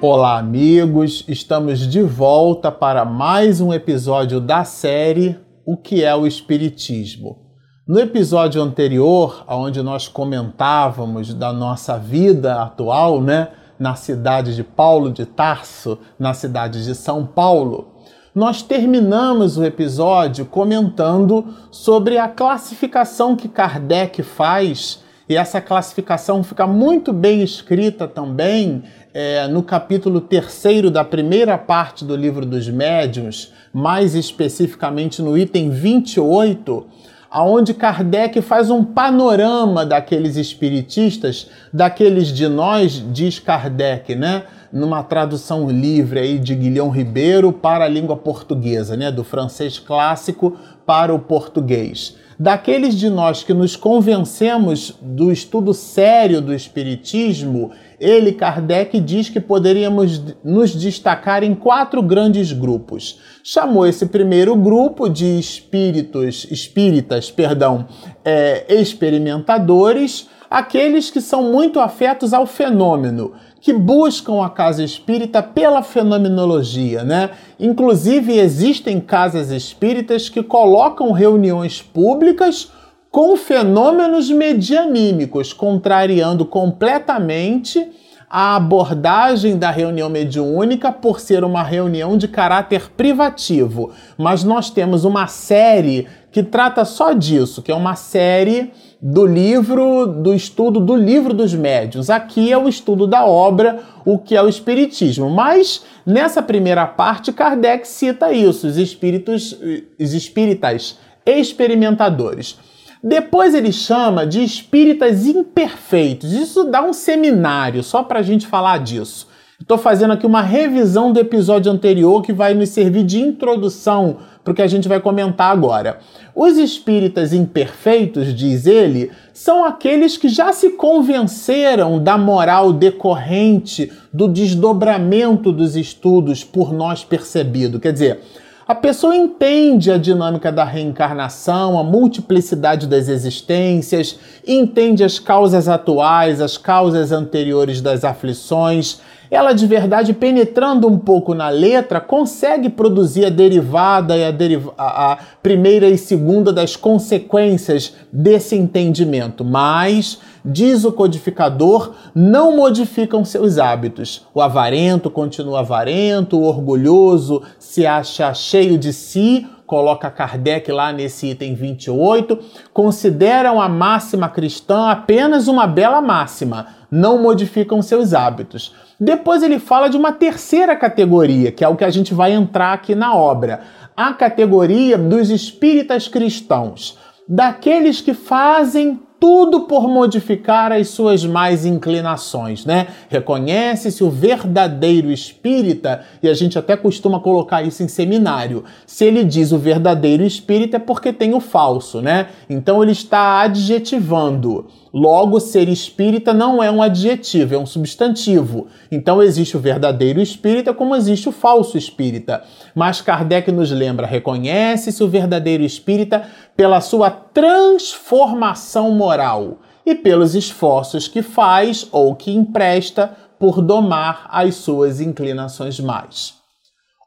Olá, amigos! Estamos de volta para mais um episódio da série O que é o Espiritismo. No episódio anterior, onde nós comentávamos da nossa vida atual, né, na cidade de Paulo de Tarso, na cidade de São Paulo, nós terminamos o episódio comentando sobre a classificação que Kardec faz, e essa classificação fica muito bem escrita também é, no capítulo terceiro da primeira parte do livro dos médiuns, mais especificamente no item 28, aonde Kardec faz um panorama daqueles espiritistas, daqueles de nós, diz Kardec, né? Numa tradução livre aí de Guilhão Ribeiro para a língua portuguesa, né? Do francês clássico para o português. Daqueles de nós que nos convencemos do estudo sério do Espiritismo, ele, Kardec, diz que poderíamos nos destacar em quatro grandes grupos. Chamou esse primeiro grupo de espíritos, espíritas, perdão, é, experimentadores, aqueles que são muito afetos ao fenômeno, que buscam a casa espírita pela fenomenologia, né? Inclusive existem casas espíritas que colocam reuniões públicas com fenômenos medianímicos, contrariando completamente a abordagem da reunião mediúnica por ser uma reunião de caráter privativo. Mas nós temos uma série que trata só disso, que é uma série do livro, do estudo do livro dos médiuns. Aqui é o estudo da obra, o que é o espiritismo. Mas nessa primeira parte, Kardec cita isso, os espíritos, os espíritas experimentadores. Depois ele chama de espíritas imperfeitos. Isso dá um seminário só para a gente falar disso. Estou fazendo aqui uma revisão do episódio anterior que vai nos servir de introdução para o que a gente vai comentar agora. Os espíritas imperfeitos, diz ele, são aqueles que já se convenceram da moral decorrente do desdobramento dos estudos por nós percebido. Quer dizer, a pessoa entende a dinâmica da reencarnação, a multiplicidade das existências, entende as causas atuais, as causas anteriores das aflições, ela de verdade, penetrando um pouco na letra, consegue produzir a derivada e a, deriva a, a primeira e segunda das consequências desse entendimento, mas diz o codificador, não modificam seus hábitos. O avarento continua avarento, o orgulhoso se acha cheio de si, coloca Kardec lá nesse item 28, consideram a máxima cristã apenas uma bela máxima, não modificam seus hábitos. Depois ele fala de uma terceira categoria, que é o que a gente vai entrar aqui na obra, a categoria dos espíritas cristãos, daqueles que fazem tudo por modificar as suas mais inclinações, né? Reconhece-se o verdadeiro espírita, e a gente até costuma colocar isso em seminário. Se ele diz o verdadeiro espírita é porque tem o falso, né? Então ele está adjetivando. Logo, ser espírita não é um adjetivo, é um substantivo. Então existe o verdadeiro espírita como existe o falso espírita. Mas Kardec nos lembra: reconhece-se o verdadeiro espírita pela sua transformação moral e pelos esforços que faz ou que empresta por domar as suas inclinações mais.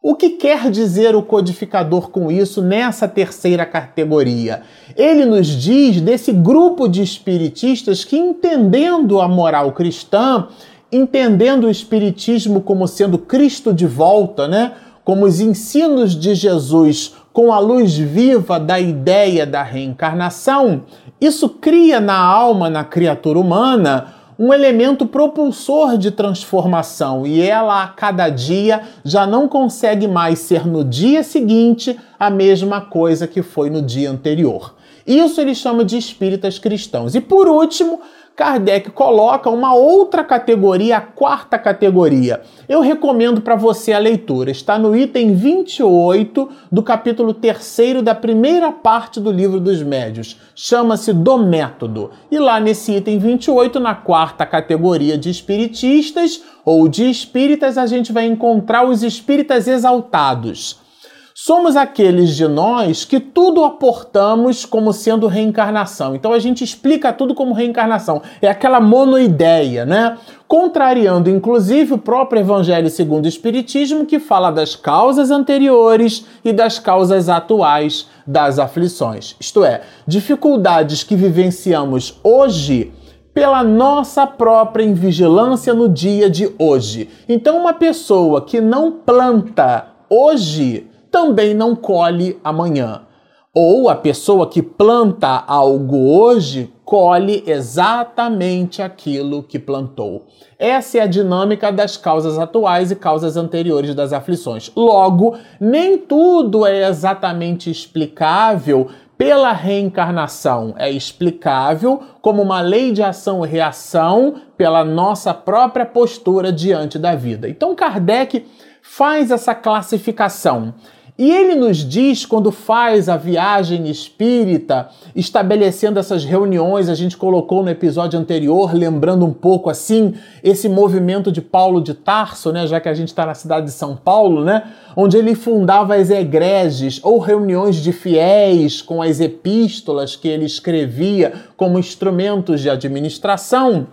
O que quer dizer o codificador com isso nessa terceira categoria? Ele nos diz desse grupo de espiritistas que, entendendo a moral cristã, entendendo o espiritismo como sendo Cristo de volta, né? Como os ensinos de Jesus com a luz viva da ideia da reencarnação, isso cria na alma, na criatura humana, um elemento propulsor de transformação e ela a cada dia já não consegue mais ser no dia seguinte a mesma coisa que foi no dia anterior. Isso ele chama de espíritas cristãos. E por último, Kardec coloca uma outra categoria, a quarta categoria. Eu recomendo para você a leitura. Está no item 28 do capítulo 3 da primeira parte do livro dos médios. Chama-se Do Método. E lá nesse item 28, na quarta categoria de espiritistas ou de espíritas, a gente vai encontrar os espíritas exaltados. Somos aqueles de nós que tudo aportamos como sendo reencarnação. Então a gente explica tudo como reencarnação. É aquela monoideia, né? Contrariando inclusive o próprio Evangelho segundo o Espiritismo, que fala das causas anteriores e das causas atuais das aflições. Isto é, dificuldades que vivenciamos hoje pela nossa própria invigilância no dia de hoje. Então, uma pessoa que não planta hoje também não colhe amanhã. Ou a pessoa que planta algo hoje colhe exatamente aquilo que plantou. Essa é a dinâmica das causas atuais e causas anteriores das aflições. Logo, nem tudo é exatamente explicável pela reencarnação. É explicável como uma lei de ação e reação pela nossa própria postura diante da vida. Então, Kardec faz essa classificação. E ele nos diz, quando faz a viagem espírita, estabelecendo essas reuniões, a gente colocou no episódio anterior, lembrando um pouco assim, esse movimento de Paulo de Tarso, né, já que a gente está na cidade de São Paulo, né, onde ele fundava as egreges ou reuniões de fiéis com as epístolas que ele escrevia como instrumentos de administração.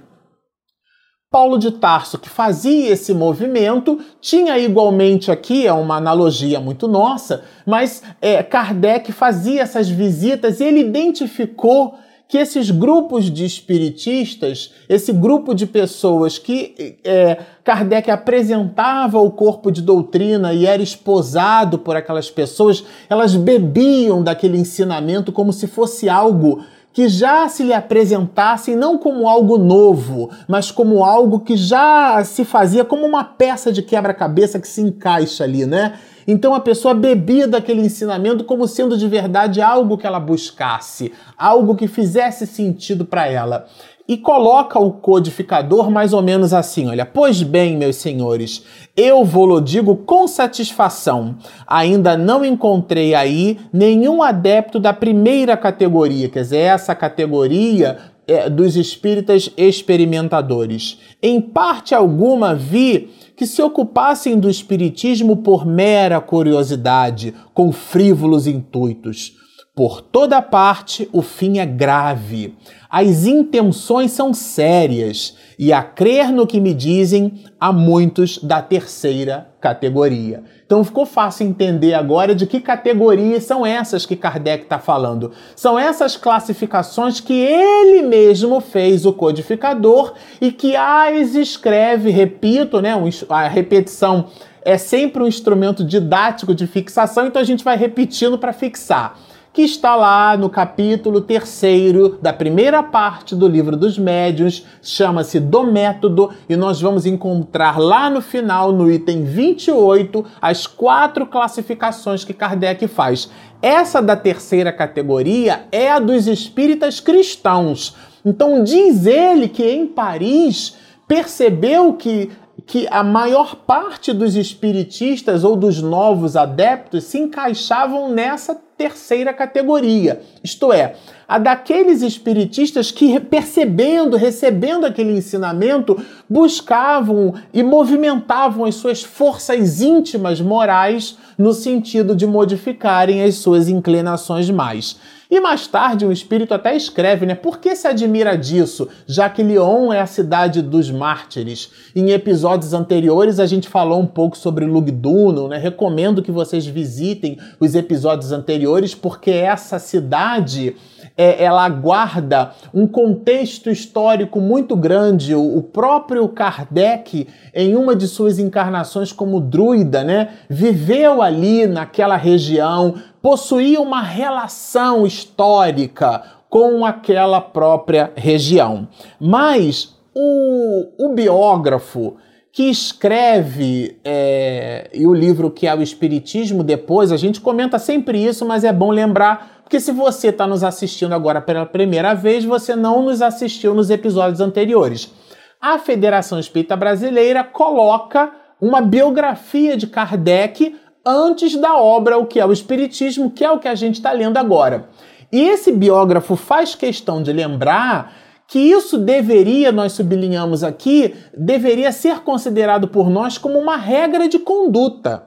Paulo de Tarso, que fazia esse movimento, tinha igualmente aqui, é uma analogia muito nossa, mas é, Kardec fazia essas visitas e ele identificou que esses grupos de espiritistas, esse grupo de pessoas que é, Kardec apresentava o corpo de doutrina e era esposado por aquelas pessoas, elas bebiam daquele ensinamento como se fosse algo que já se lhe apresentassem não como algo novo, mas como algo que já se fazia como uma peça de quebra-cabeça que se encaixa ali, né? Então a pessoa bebia daquele ensinamento como sendo de verdade algo que ela buscasse, algo que fizesse sentido para ela e coloca o codificador mais ou menos assim: olha, pois bem, meus senhores, eu vou-lo digo com satisfação. Ainda não encontrei aí nenhum adepto da primeira categoria, quer dizer, essa categoria é, dos espíritas experimentadores. Em parte alguma vi que se ocupassem do espiritismo por mera curiosidade, com frívolos intuitos. Por toda parte, o fim é grave. As intenções são sérias e a crer no que me dizem, há muitos da terceira categoria. Então ficou fácil entender agora de que categorias são essas que Kardec está falando. São essas classificações que ele mesmo fez o codificador e que as escreve, repito, né, a repetição é sempre um instrumento didático de fixação, então a gente vai repetindo para fixar que está lá no capítulo terceiro da primeira parte do livro dos médiuns, chama-se Do Método, e nós vamos encontrar lá no final, no item 28, as quatro classificações que Kardec faz. Essa da terceira categoria é a dos espíritas cristãos. Então diz ele que em Paris percebeu que que a maior parte dos espiritistas ou dos novos adeptos se encaixavam nessa terceira categoria, isto é, a daqueles espiritistas que, percebendo, recebendo aquele ensinamento, buscavam e movimentavam as suas forças íntimas morais no sentido de modificarem as suas inclinações mais. E mais tarde o espírito até escreve, né? Por que se admira disso, já que Lyon é a cidade dos mártires? Em episódios anteriores a gente falou um pouco sobre Lugdunum, né? Recomendo que vocês visitem os episódios anteriores, porque essa cidade é, ela guarda um contexto histórico muito grande. O, o, próprio Kardec, em uma de suas encarnações como druida, né, viveu ali naquela região, possuía uma relação histórica com aquela própria região. Mas o, o biógrafo que escreve é, e o livro que é o Espiritismo, depois, a gente comenta sempre isso, mas é bom lembrar, porque se você está nos assistindo agora pela primeira vez, você não nos assistiu nos episódios anteriores. A Federação Espírita Brasileira coloca uma biografia de Kardec antes da obra O que é o Espiritismo, que é o que a gente está lendo agora. E esse biógrafo faz questão de lembrar que isso deveria, nós sublinhamos aqui, deveria ser considerado por nós como uma regra de conduta.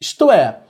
Isto é,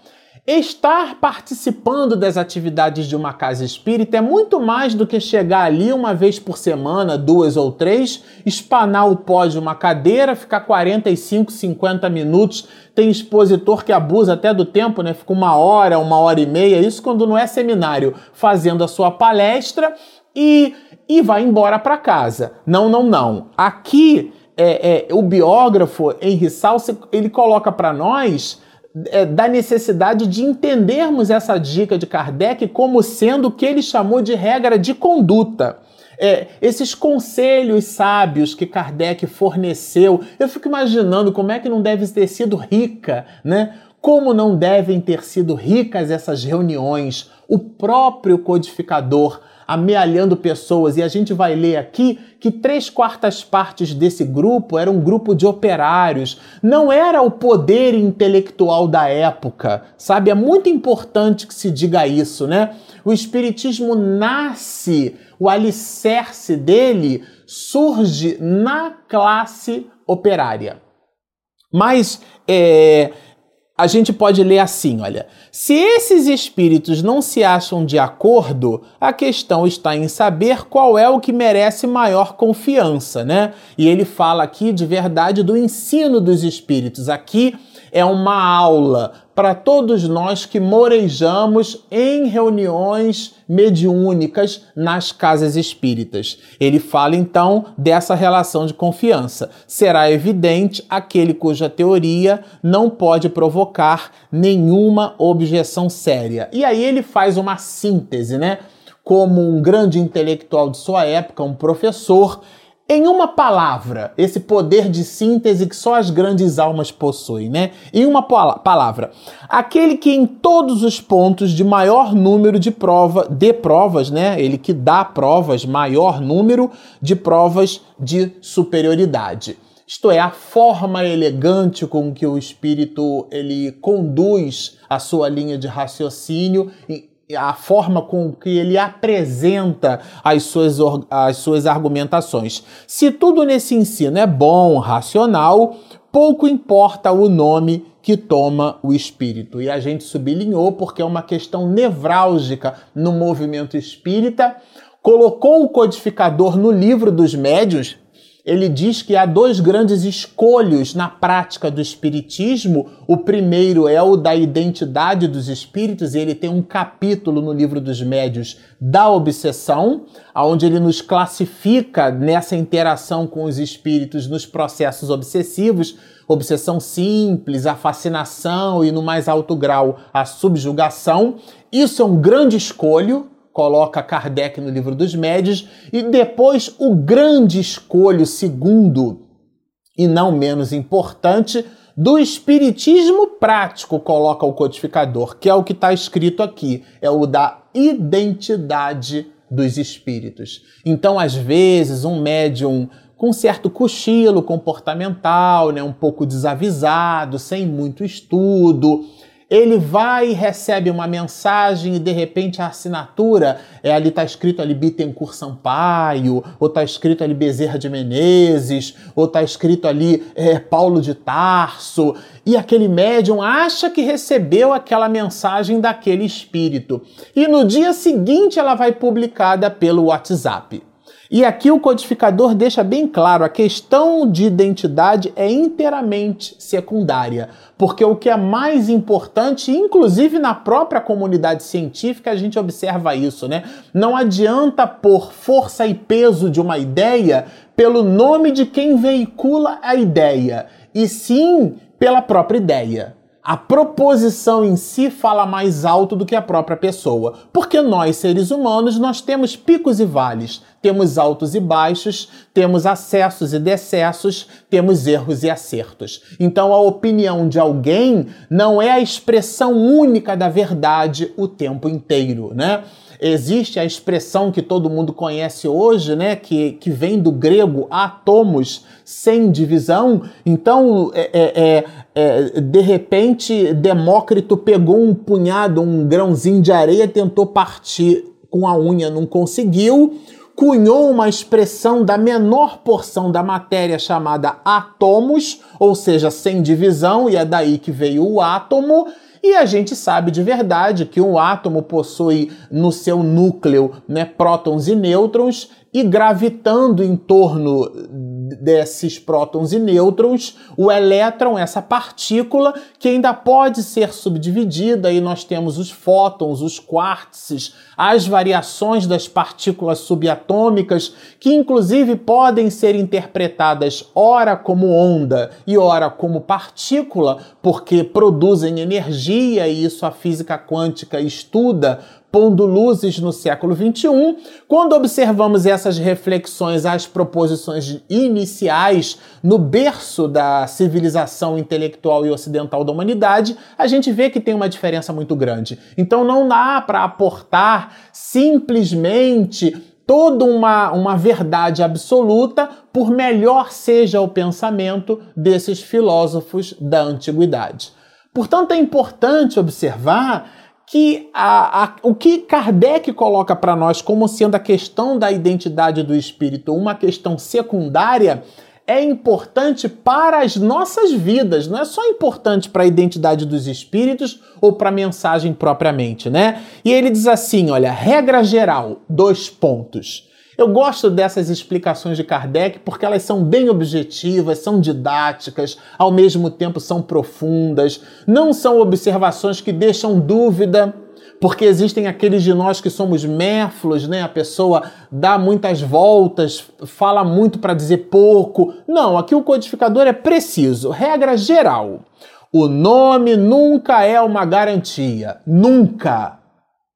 Estar participando das atividades de uma casa espírita é muito mais do que chegar ali uma vez por semana, duas ou três, espanar o pó de uma cadeira, ficar 45, 50 minutos. Tem expositor que abusa até do tempo, né? Fica uma hora, uma hora e meia, isso quando não é seminário, fazendo a sua palestra e, e vai embora para casa. Não, não, não. Aqui é, é, o biógrafo Henri Salce, ele coloca para nós é, da necessidade de entendermos essa dica de Kardec como sendo o que ele chamou de regra de conduta. É, esses conselhos sábios que Kardec forneceu, eu fico imaginando como é que não deve ter sido rica, né? Como não devem ter sido ricas essas reuniões. O próprio codificador amealhando pessoas, e a gente vai ler aqui que três quartas partes desse grupo era um grupo de operários, não era o poder intelectual da época, sabe? É muito importante que se diga isso, né? O Espiritismo nasce, o alicerce dele surge na classe operária. Mas é, a gente pode ler assim, olha. Se esses espíritos não se acham de acordo, a questão está em saber qual é o que merece maior confiança, né? E ele fala aqui de verdade do ensino dos espíritos. Aqui é uma aula para todos nós que morejamos em reuniões mediúnicas nas casas espíritas. Ele fala então dessa relação de confiança. Será evidente aquele cuja teoria não pode provocar nenhuma objeção séria. E aí ele faz uma síntese, né? Como um grande intelectual de sua época, um professor, em uma palavra, esse poder de síntese que só as grandes almas possuem, né? Em uma palavra, aquele que em todos os pontos de maior número de prova, de provas, né? Ele que dá provas, maior número de provas de superioridade. Isto é, a forma elegante com que o espírito ele conduz a sua linha de raciocínio a forma com que ele apresenta as suas, as suas argumentações. Se tudo nesse ensino é bom, racional, pouco importa o nome que toma o espírito. E a gente sublinhou porque é uma questão nevrálgica no movimento espírita. Colocou o codificador no livro dos médios, ele diz que há dois grandes escolhos na prática do espiritismo. O primeiro é o da identidade dos espíritos, e ele tem um capítulo no livro dos médios da obsessão, onde ele nos classifica nessa interação com os espíritos nos processos obsessivos, obsessão simples, a fascinação e no mais alto grau a subjugação. Isso é um grande escolho coloca Kardec no livro dos médios, e depois o grande escolho segundo, e não menos importante, do espiritismo prático coloca o codificador, que é o que está escrito aqui, é o da identidade dos espíritos. Então, às vezes, um médium com certo cochilo comportamental, né, um pouco desavisado, sem muito estudo, ele vai e recebe uma mensagem e de repente a assinatura é ali está escrito ali Bittencourt Sampaio, ou está escrito ali Bezerra de Menezes, ou está escrito ali é, Paulo de Tarso, e aquele médium acha que recebeu aquela mensagem daquele espírito. E no dia seguinte ela vai publicada pelo WhatsApp. E aqui o codificador deixa bem claro: a questão de identidade é inteiramente secundária, porque o que é mais importante, inclusive na própria comunidade científica, a gente observa isso, né? Não adianta pôr força e peso de uma ideia pelo nome de quem veicula a ideia, e sim pela própria ideia. A proposição em si fala mais alto do que a própria pessoa, porque nós, seres humanos, nós temos picos e vales, temos altos e baixos, temos acessos e decessos, temos erros e acertos. Então a opinião de alguém não é a expressão única da verdade o tempo inteiro, né? Existe a expressão que todo mundo conhece hoje, né, que, que vem do grego atomos, sem divisão. Então, é, é, é, é, de repente, Demócrito pegou um punhado, um grãozinho de areia, tentou partir com a unha, não conseguiu cunhou uma expressão da menor porção da matéria chamada átomos, ou seja, sem divisão, e é daí que veio o átomo, E a gente sabe de verdade que um átomo possui no seu núcleo né, prótons e nêutrons, e gravitando em torno desses prótons e nêutrons, o elétron, essa partícula que ainda pode ser subdividida, e nós temos os fótons, os quarks, as variações das partículas subatômicas, que inclusive podem ser interpretadas ora como onda e ora como partícula, porque produzem energia, e isso a física quântica estuda pondo luzes no século XXI, quando observamos essas reflexões às proposições iniciais no berço da civilização intelectual e ocidental da humanidade, a gente vê que tem uma diferença muito grande. Então não dá para aportar simplesmente toda uma, uma verdade absoluta, por melhor seja o pensamento desses filósofos da antiguidade. Portanto, é importante observar que a, a, o que Kardec coloca para nós como sendo a questão da identidade do espírito uma questão secundária é importante para as nossas vidas, não é só importante para a identidade dos espíritos ou para a mensagem propriamente, né? E ele diz assim, olha, regra geral, dois pontos. Eu gosto dessas explicações de Kardec porque elas são bem objetivas, são didáticas, ao mesmo tempo são profundas, não são observações que deixam dúvida, porque existem aqueles de nós que somos méflos, né? A pessoa dá muitas voltas, fala muito para dizer pouco. Não, aqui o codificador é preciso, regra geral. O nome nunca é uma garantia, nunca.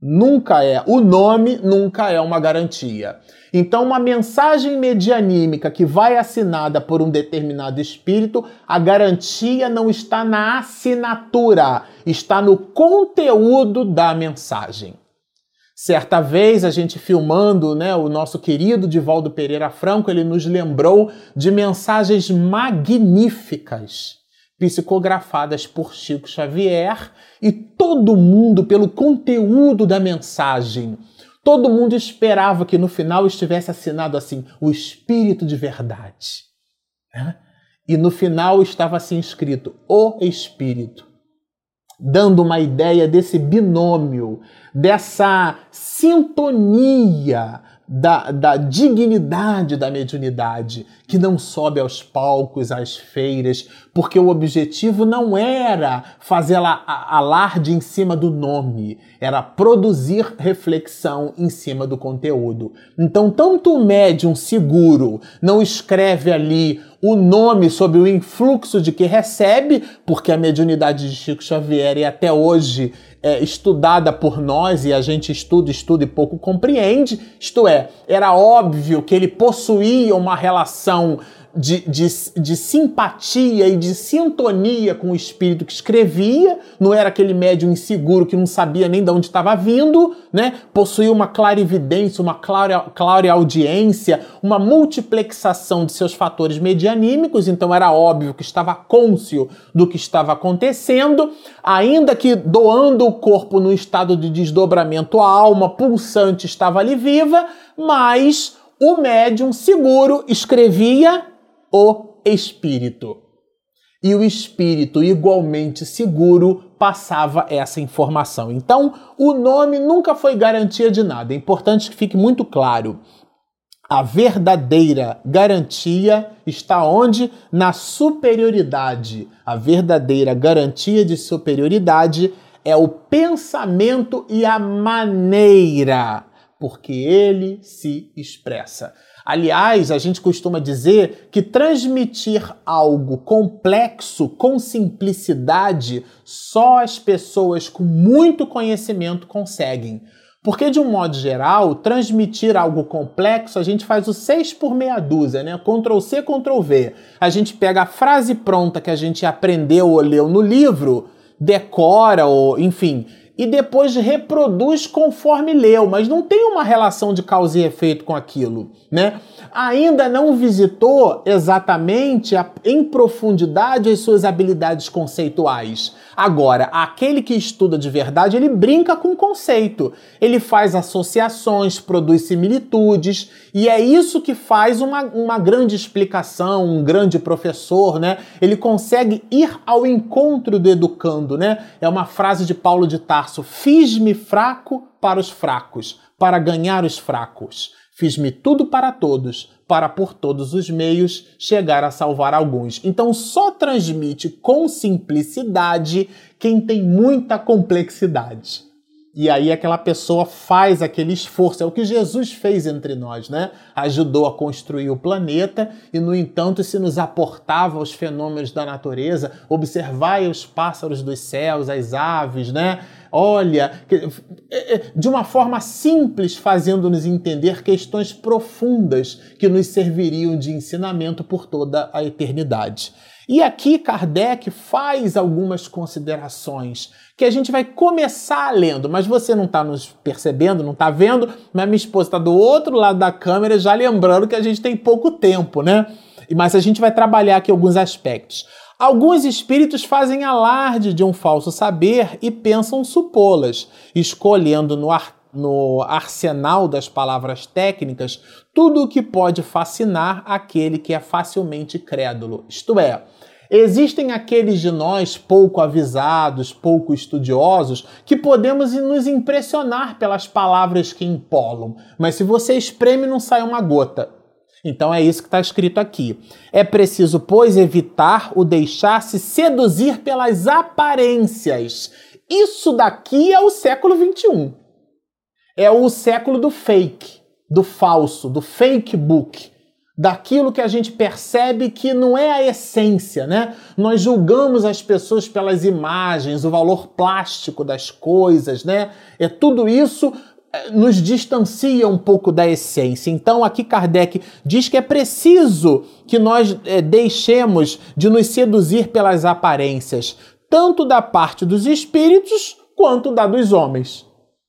Nunca é. O nome nunca é uma garantia. Então, uma mensagem medianímica que vai assinada por um determinado espírito, a garantia não está na assinatura, está no conteúdo da mensagem. Certa vez, a gente filmando né, o nosso querido Divaldo Pereira Franco, ele nos lembrou de mensagens magníficas, psicografadas por Chico Xavier, e todo mundo, pelo conteúdo da mensagem, Todo mundo esperava que no final estivesse assinado assim, o Espírito de Verdade. Né? E no final estava assim escrito, o Espírito. Dando uma ideia desse binômio, dessa sintonia da, da dignidade da mediunidade, que não sobe aos palcos, às feiras, porque o objetivo não era fazer alarde em cima do nome, era produzir reflexão em cima do conteúdo. Então, tanto o médium seguro não escreve ali o nome sob o influxo de que recebe, porque a mediunidade de Chico Xavier é até hoje é, estudada por nós e a gente estuda, estuda e pouco compreende. Isto é, era óbvio que ele possuía uma relação de, de, de, simpatia e de sintonia com o espírito que escrevia, não era aquele médium inseguro que não sabia nem de onde estava vindo, né? Possuía uma clarividência, uma clara, audiência, uma multiplexação de seus fatores medianímicos, então era óbvio que estava cônscio do que estava acontecendo, ainda que doando o corpo no estado de desdobramento, a alma pulsante estava ali viva, mas o médium seguro escrevia o espírito. E o espírito, igualmente seguro, passava essa informação. Então, o nome nunca foi garantia de nada. É importante que fique muito claro. A verdadeira garantia está onde? Na superioridade. A verdadeira garantia de superioridade é o pensamento e a maneira porque ele se expressa. Aliás, a gente costuma dizer que transmitir algo complexo com simplicidade só as pessoas com muito conhecimento conseguem. Porque, de um modo geral, transmitir algo complexo, a gente faz o 6 por meia dúzia, né? Ctrl C, Ctrl V. A gente pega a frase pronta que a gente aprendeu ou leu no livro, decora, ou enfim, e depois reproduz conforme leu, mas não tem uma relação de causa e efeito com aquilo, né? Ainda não visitou exatamente a, em profundidade as suas habilidades conceituais. Agora, aquele que estuda de verdade, ele brinca com o conceito. Ele faz associações, produz similitudes, e é isso que faz uma, uma grande explicação, um grande professor, né? Ele consegue ir ao encontro do educando, né? É uma frase de Paulo de Tarso: Fiz-me fraco para os fracos, para ganhar os fracos. Fiz-me tudo para todos, para por todos os meios chegar a salvar alguns. Então só transmite com simplicidade quem tem muita complexidade. E aí aquela pessoa faz aquele esforço, é o que Jesus fez entre nós, né? Ajudou a construir o planeta e, no entanto, se nos aportava aos fenômenos da natureza, observai os pássaros dos céus, as aves, né? Olha, é, é, de uma forma simples, fazendo-nos entender questões profundas que nos serviriam de ensinamento por toda a eternidade. E aqui Kardec faz algumas considerações que a gente vai começar lendo, mas você não está nos percebendo, não está vendo, mas minha esposa está do outro lado da câmera já lembrando que a gente tem pouco tempo, né? Mas a gente vai trabalhar aqui alguns aspectos. Alguns espíritos fazem alarde de um falso saber e pensam supô-las, escolhendo no, ar, no arsenal das palavras técnicas tudo o que pode fascinar aquele que é facilmente crédulo. Isto é, Existem aqueles de nós pouco avisados, pouco estudiosos, que podemos nos impressionar pelas palavras que empolam, mas se você espreme, não sai uma gota. Então é isso que está escrito aqui. É preciso, pois, evitar o deixar-se seduzir pelas aparências. Isso daqui é o século XXI. É o século do fake, do falso, do fake book daquilo que a gente percebe que não é a essência, né? Nós julgamos as pessoas pelas imagens, o valor plástico das coisas, né? É tudo isso nos distancia um pouco da essência. Então, aqui Kardec diz que é preciso que nós é, deixemos de nos seduzir pelas aparências, tanto da parte dos espíritos quanto da dos homens.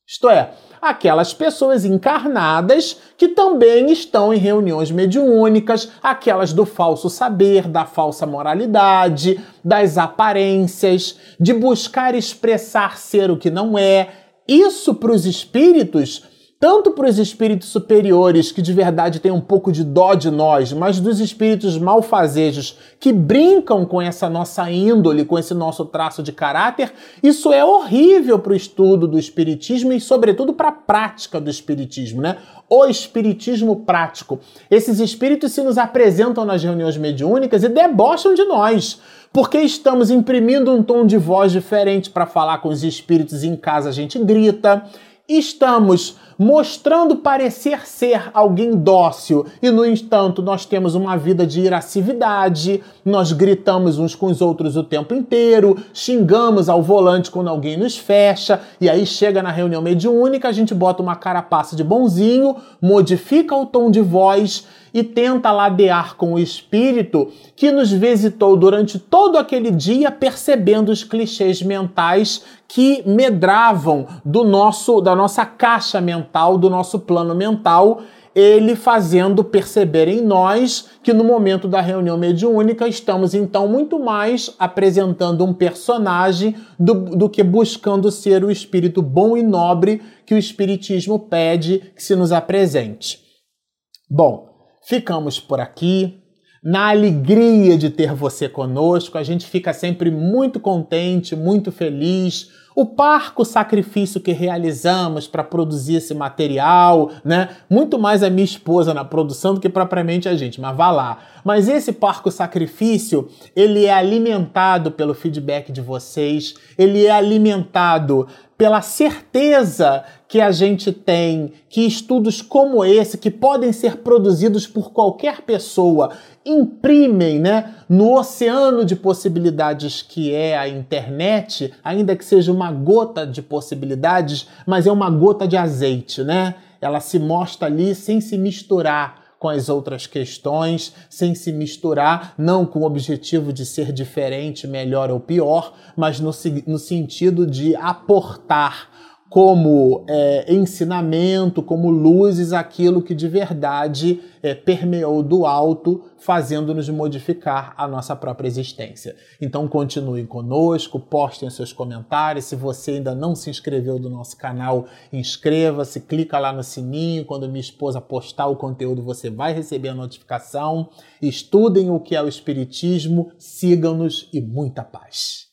Isto é, aquelas pessoas encarnadas que também estão em reuniões mediúnicas, aquelas do falso saber, da falsa moralidade, das aparências, de buscar expressar ser o que não é. Isso para os espíritos tanto para os espíritos superiores, que de verdade têm um pouco de dó de nós, mas dos espíritos malfazejos, que brincam com essa nossa índole, com esse nosso traço de caráter, isso é horrível para o estudo do espiritismo e, sobretudo, para a prática do espiritismo, né? O espiritismo prático. Esses espíritos se nos apresentam nas reuniões mediúnicas e debocham de nós porque estamos imprimindo um tom de voz diferente para falar com os espíritos em casa? A gente grita, estamos mostrando parecer ser alguém dócil. E, no entanto, nós temos uma vida de irascividade, nós gritamos uns com os outros o tempo inteiro, xingamos ao volante quando alguém nos fecha, e aí chega na reunião mediúnica, a gente bota uma carapaça de bonzinho, modifica o tom de voz e tenta ladear com o espírito que nos visitou durante todo aquele dia, percebendo os clichês mentais que medravam do nosso da nossa caixa mental, do nosso plano mental, ele fazendo perceber em nós que no momento da reunião mediúnica estamos então muito mais apresentando um personagem do, do que buscando ser o espírito bom e nobre que o espiritismo pede que se nos apresente. Bom, ficamos por aqui. Na alegria de ter você conosco, a gente fica sempre muito contente, muito feliz. O parco sacrifício que realizamos para produzir esse material, né? Muito mais a minha esposa na produção do que propriamente a gente, mas vá lá. Mas esse parco sacrifício, ele é alimentado pelo feedback de vocês, ele é alimentado pela certeza que a gente tem que estudos como esse, que podem ser produzidos por qualquer pessoa, imprimem né, no oceano de possibilidades que é a internet, ainda que seja uma gota de possibilidades, mas é uma gota de azeite, né? Ela se mostra ali sem se misturar com as outras questões, sem se misturar, não com o objetivo de ser diferente, melhor ou pior, mas no, no sentido de aportar como é, ensinamento, como luzes, aquilo que de verdade é, permeou do alto, fazendo-nos modificar a nossa própria existência. Então continuem conosco, postem seus comentários. Se você ainda não se inscreveu no nosso canal, inscreva-se, clica lá no sininho. Quando minha esposa postar o conteúdo, você vai receber a notificação. Estudem o que é o Espiritismo, sigam-nos e muita paz.